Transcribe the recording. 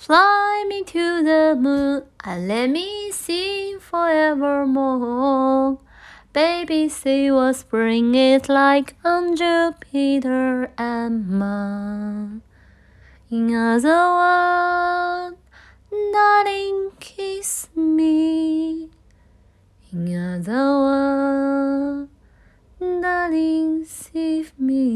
Fly me to the moon and let me sing forevermore. Baby, see what spring is like on Jupiter and Mars. In other words, darling, kiss me. In other words, darling, save me.